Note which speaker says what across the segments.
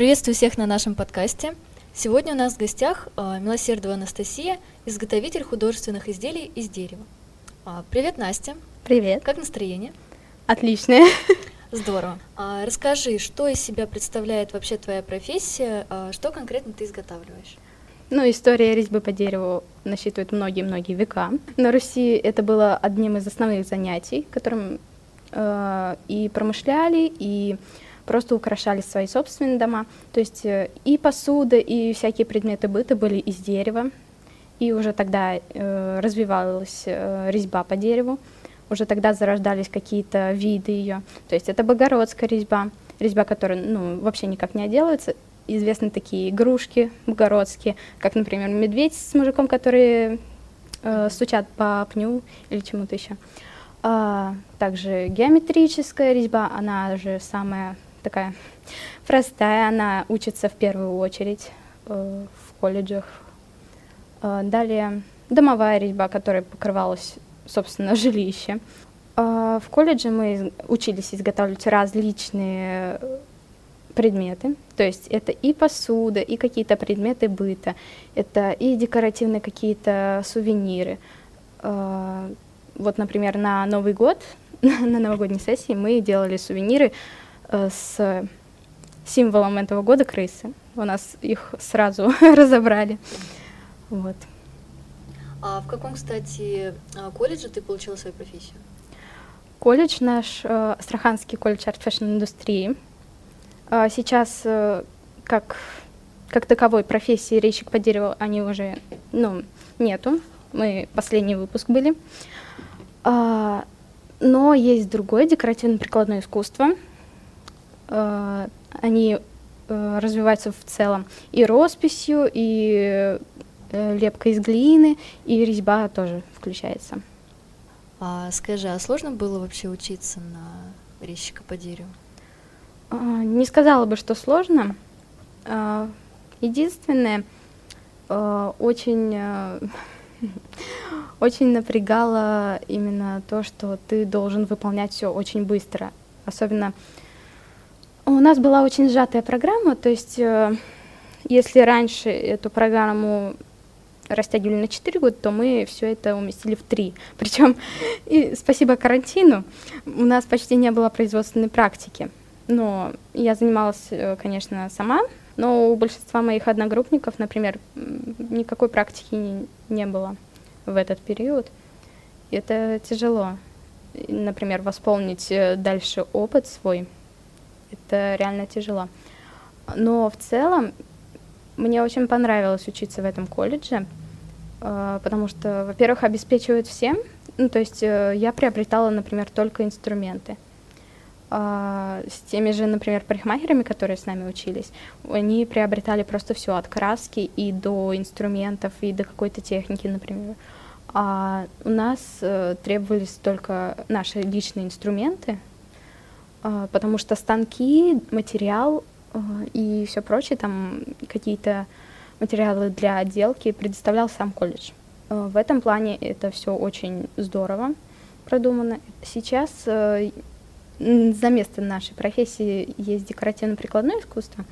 Speaker 1: Приветствую всех на нашем подкасте. Сегодня у нас в гостях а, Милосердова Анастасия, изготовитель художественных изделий из дерева. А, привет, Настя.
Speaker 2: Привет.
Speaker 1: Как настроение?
Speaker 2: Отличное.
Speaker 1: Здорово. А, расскажи, что из себя представляет вообще твоя профессия, что конкретно ты изготавливаешь?
Speaker 2: Ну, история резьбы по дереву насчитывает многие-многие века. На Руси это было одним из основных занятий, которым э, и промышляли, и просто украшали свои собственные дома. То есть э, и посуда, и всякие предметы быта были из дерева. И уже тогда э, развивалась э, резьба по дереву. Уже тогда зарождались какие-то виды ее. То есть это богородская резьба, резьба, которая ну, вообще никак не отделывается, известны такие игрушки богородские, как, например, медведь с мужиком, которые э, стучат по пню или чему-то еще. А, также геометрическая резьба, она же самая такая простая, она учится в первую очередь э, в колледжах. Э, далее домовая резьба, которая покрывалась, собственно, жилище. Э, в колледже мы учились изготавливать различные предметы, то есть это и посуда, и какие-то предметы быта, это и декоративные какие-то сувениры. Э, вот, например, на Новый год, на новогодней сессии мы делали сувениры с символом этого года крысы. У нас их сразу разобрали. Вот.
Speaker 1: А в каком, кстати, э, колледже ты получила свою профессию?
Speaker 2: Колледж наш, Астраханский колледж арт фэшн индустрии. А сейчас э, как, как таковой профессии резчик по дереву они уже ну, нету. Мы последний выпуск были. А, но есть другое декоративно-прикладное искусство. А, они а, развиваются в целом и росписью, и э, лепка из глины, и резьба тоже включается.
Speaker 1: А, скажи, а сложно было вообще учиться на резчика по дереву?
Speaker 2: А, не сказала бы, что сложно. А, единственное, очень, очень напрягало именно то, что ты должен выполнять все очень быстро. Особенно у нас была очень сжатая программа, то есть э, если раньше эту программу растягивали на 4 года, то мы все это уместили в 3. Причем, и спасибо карантину, у нас почти не было производственной практики. Но я занималась, э, конечно, сама, но у большинства моих одногруппников, например, никакой практики не, не было в этот период. И это тяжело. Например, восполнить э, дальше опыт свой, это реально тяжело. Но в целом мне очень понравилось учиться в этом колледже, э, потому что, во-первых, обеспечивают всем. Ну, то есть я приобретала, например, только инструменты – а, с теми же, например, парикмахерами, которые с нами учились, они приобретали просто все от краски и до инструментов, и до какой-то техники, например. А у нас э, требовались только наши личные инструменты, э, потому что станки, материал э, и все прочее, там какие-то материалы для отделки предоставлял сам колледж. Э, в этом плане это все очень здорово продумано. Сейчас за место нашей профессии есть декоративно-прикладное искусство,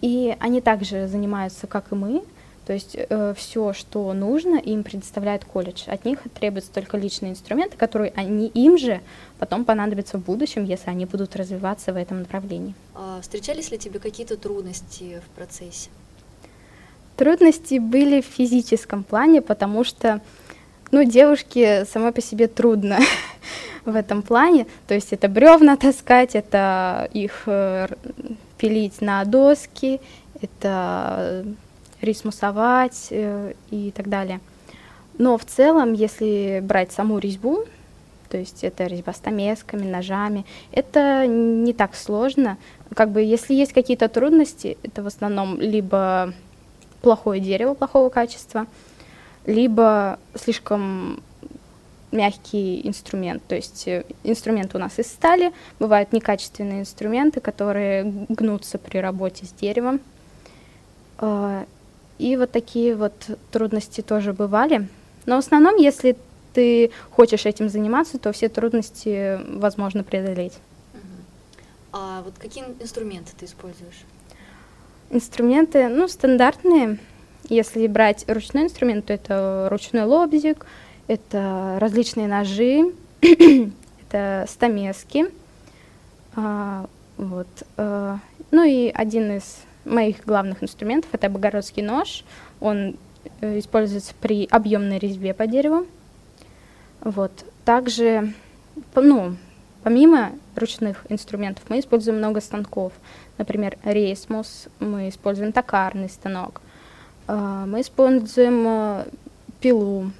Speaker 2: и они также занимаются, как и мы, то есть э, все, что нужно, им предоставляет колледж. От них требуются только личные инструменты, которые они им же потом понадобятся в будущем, если они будут развиваться в этом направлении.
Speaker 1: А встречались ли тебе какие-то трудности в процессе?
Speaker 2: Трудности были в физическом плане, потому что ну, девушке самой по себе трудно в этом плане. То есть это бревна таскать, это их э, пилить на доски, это рисмусовать э, и так далее. Но в целом, если брать саму резьбу, то есть это резьба стамесками, ножами, это не так сложно. Как бы если есть какие-то трудности, это в основном либо плохое дерево плохого качества, либо слишком мягкий инструмент. То есть э, инструмент у нас из стали, бывают некачественные инструменты, которые гнутся при работе с деревом. И вот такие вот трудности тоже бывали. Но в основном, если ты хочешь этим заниматься, то все трудности возможно преодолеть.
Speaker 1: А вот какие инструменты ты используешь?
Speaker 2: Инструменты, ну, стандартные. Если брать ручной инструмент, то это ручной лобзик, это различные ножи, это стамески. А, вот. А, ну и один из моих главных инструментов это богородский нож. Он э, используется при объемной резьбе по дереву. Вот. Также, ну, помимо ручных инструментов, мы используем много станков. Например, рейсмус, мы используем токарный станок, а, мы используем э, пилу,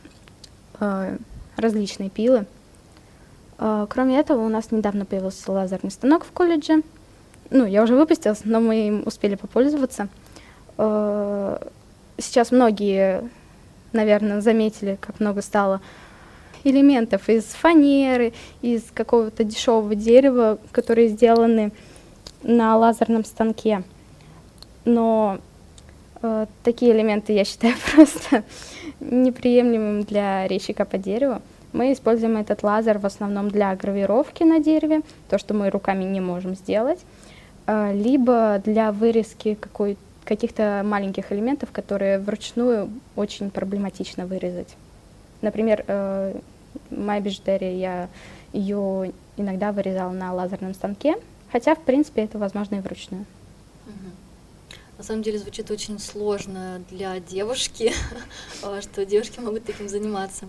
Speaker 2: э, различные пилы. Кроме этого, у нас недавно появился лазерный станок в колледже. Ну, я уже выпустилась, но мы им успели попользоваться. А, сейчас многие, наверное, заметили, как много стало элементов из фанеры, из какого-то дешевого дерева, которые сделаны на лазерном станке. Но э, такие элементы я считаю просто неприемлемым для резчика по дереву. Мы используем этот лазер в основном для гравировки на дереве, то, что мы руками не можем сделать, э, либо для вырезки какой, каких-то маленьких элементов, которые вручную очень проблематично вырезать. Например, э, моя бижутерия, я ее иногда вырезала на лазерном станке, хотя, в принципе, это возможно и вручную.
Speaker 1: На самом деле звучит очень сложно для девушки, а, что девушки могут таким заниматься.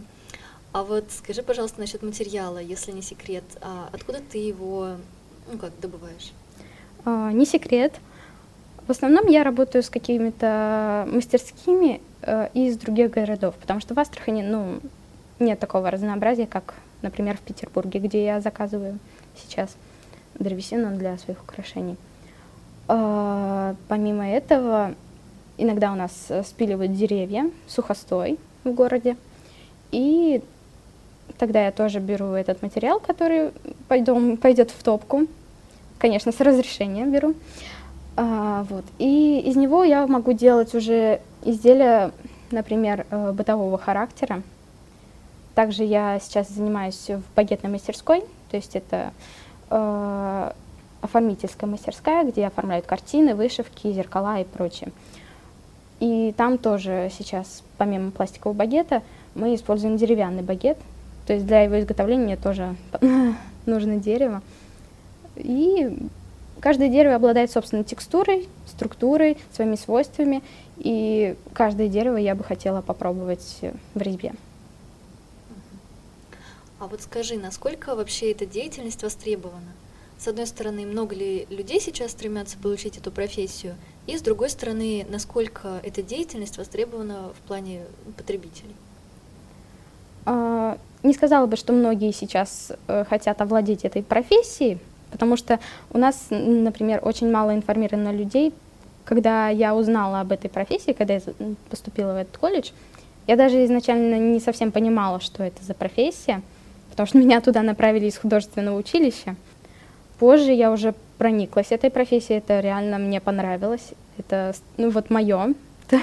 Speaker 1: А вот скажи, пожалуйста, насчет материала, если не секрет, а откуда ты его, ну как, добываешь?
Speaker 2: А, не секрет. В основном я работаю с какими-то мастерскими э, из других городов, потому что в Астрахани, ну, нет такого разнообразия, как, например, в Петербурге, где я заказываю сейчас древесину для своих украшений. А, помимо этого, иногда у нас спиливают деревья, сухостой в городе. И тогда я тоже беру этот материал, который пойдет в топку. Конечно, с разрешения беру. А, вот. И из него я могу делать уже изделия, например, э, бытового характера. Также я сейчас занимаюсь в багетной мастерской, то есть это э, оформительская мастерская, где оформляют картины, вышивки, зеркала и прочее. И там тоже сейчас, помимо пластикового багета, мы используем деревянный багет. То есть для его изготовления тоже нужно дерево. И каждое дерево обладает собственной текстурой, структурой, своими свойствами. И каждое дерево я бы хотела попробовать в резьбе.
Speaker 1: А вот скажи, насколько вообще эта деятельность востребована? С одной стороны, много ли людей сейчас стремятся получить эту профессию, и с другой стороны, насколько эта деятельность востребована в плане потребителей?
Speaker 2: А, не сказала бы, что многие сейчас э, хотят овладеть этой профессией, потому что у нас, например, очень мало информированных людей. Когда я узнала об этой профессии, когда я поступила в этот колледж, я даже изначально не совсем понимала, что это за профессия – потому что меня туда направили из художественного училища. Позже я уже прониклась этой профессией, это реально мне понравилось, это ну, вот мое, то,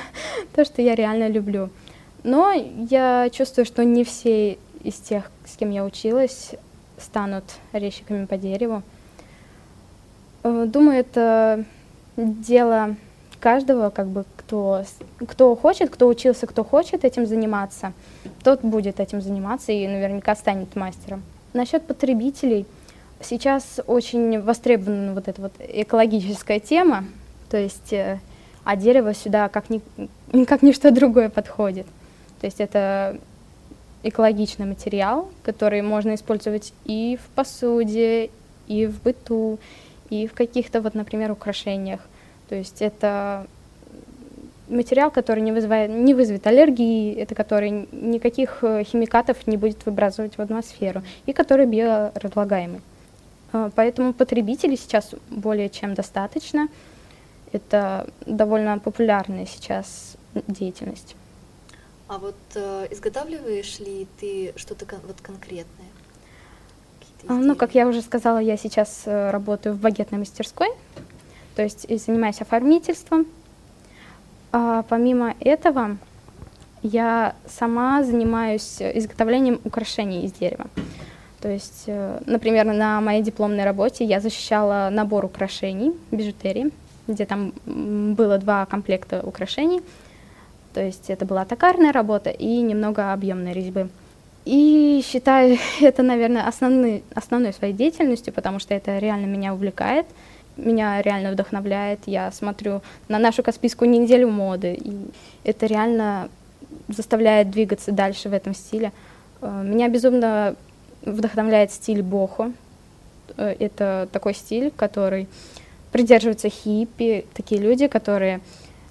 Speaker 2: то, что я реально люблю. Но я чувствую, что не все из тех, с кем я училась, станут резчиками по дереву. Э, думаю, это дело каждого, как бы, кто, кто хочет, кто учился, кто хочет этим заниматься, тот будет этим заниматься и наверняка станет мастером. Насчет потребителей, сейчас очень востребована вот эта вот экологическая тема, то есть э, а дерево сюда как, ни, как ничто другое подходит. То есть это экологичный материал, который можно использовать и в посуде, и в быту, и в каких-то, вот, например, украшениях. То есть это материал, который не вызывает, не вызовет аллергии, это который никаких э, химикатов не будет выбрасывать в атмосферу и который биоразлагаемый. А, поэтому потребителей сейчас более чем достаточно. Это довольно популярная сейчас деятельность.
Speaker 1: А вот э, изготавливаешь ли ты что-то кон- вот конкретное?
Speaker 2: А, ну, как я уже сказала, я сейчас э, работаю в багетной мастерской то есть занимаюсь оформительством. А помимо этого, я сама занимаюсь изготовлением украшений из дерева. То есть, э, например, на моей дипломной работе я защищала набор украшений, бижутерии где там было два комплекта украшений. То есть это была токарная работа и немного объемной резьбы. И считаю это, наверное, основной, основной своей деятельностью, потому что это реально меня увлекает, меня реально вдохновляет. Я смотрю на нашу Каспийскую неделю моды, и это реально заставляет двигаться дальше в этом стиле. Э, меня безумно вдохновляет стиль бохо. Э, это такой стиль, который придерживаются хиппи, такие люди, которые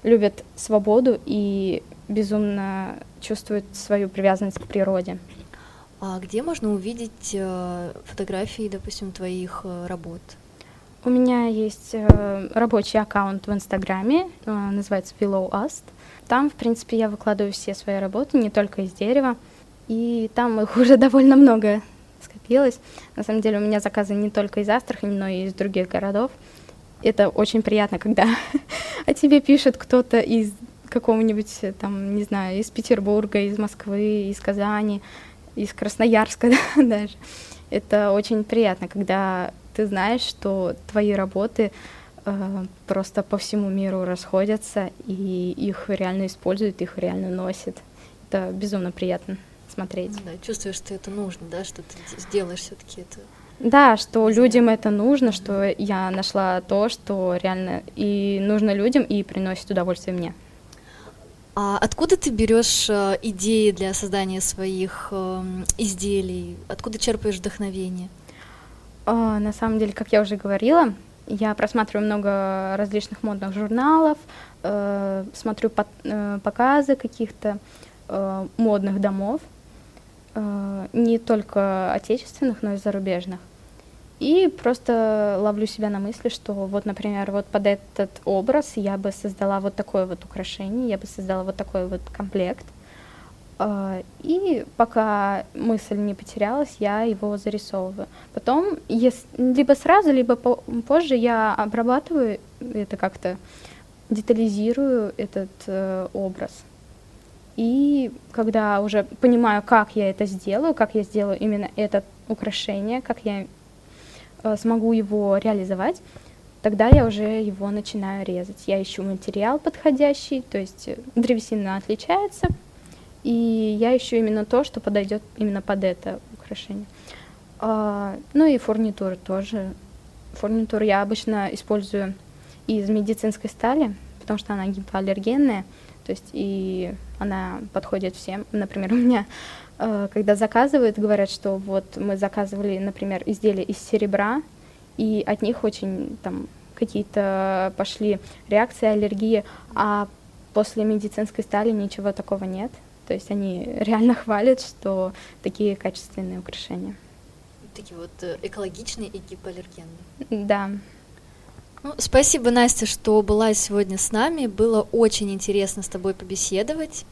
Speaker 2: любят свободу и безумно чувствуют свою привязанность к природе.
Speaker 1: А где можно увидеть э, фотографии, допустим, твоих э, работ?
Speaker 2: У меня есть э, рабочий аккаунт в Инстаграме, называется Below Us. Там, в принципе, я выкладываю все свои работы, не только из дерева. И там их уже довольно много скопилось. На самом деле у меня заказы не только из Астрахани, но и из других городов. Это очень приятно, когда о тебе пишет кто-то из какого-нибудь, там, не знаю, из Петербурга, из Москвы, из Казани, из Красноярска даже. Это очень приятно, когда ты знаешь, что твои работы э, просто по всему миру расходятся, и их реально используют, их реально носят. Это безумно приятно смотреть.
Speaker 1: Да, чувствуешь, что это нужно, да, что ты сделаешь все-таки это.
Speaker 2: Да, что людям это нужно, что я нашла то, что реально и нужно людям, и приносит удовольствие мне.
Speaker 1: А откуда ты берешь э, идеи для создания своих э, изделий? Откуда черпаешь вдохновение?
Speaker 2: А, на самом деле, как я уже говорила, я просматриваю много различных модных журналов, э, смотрю э, показы каких-то модных домов, не только отечественных, но и зарубежных. И просто ловлю себя на мысли, что вот, например, вот под этот образ я бы создала вот такое вот украшение, я бы создала вот такой вот комплект. А, и пока мысль не потерялась, я его зарисовываю. Потом, либо сразу, либо позже я обрабатываю это как-то, детализирую этот э, образ. И когда уже понимаю, как я это сделаю, как я сделаю именно это украшение, как я смогу его реализовать, тогда я уже его начинаю резать. Я ищу материал подходящий, то есть э, древесина отличается, и я ищу именно то, что подойдет именно под это украшение. А, ну и фурнитура тоже. Фурнитуру я обычно использую из медицинской стали, потому что она гипоаллергенная, то есть и она подходит всем. Например, у меня Э, когда заказывают, говорят, что вот мы заказывали, например, изделия из серебра, и от них очень там какие-то пошли реакции, аллергии, а после медицинской стали ничего такого нет. То есть они реально хвалят, что такие качественные украшения.
Speaker 1: Такие вот э, экологичные и гипоаллергенные.
Speaker 2: Да.
Speaker 1: Ну, спасибо, Настя, что была сегодня с нами. Было очень интересно с тобой побеседовать.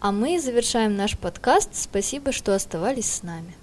Speaker 1: А мы завершаем наш подкаст. Спасибо, что оставались с нами.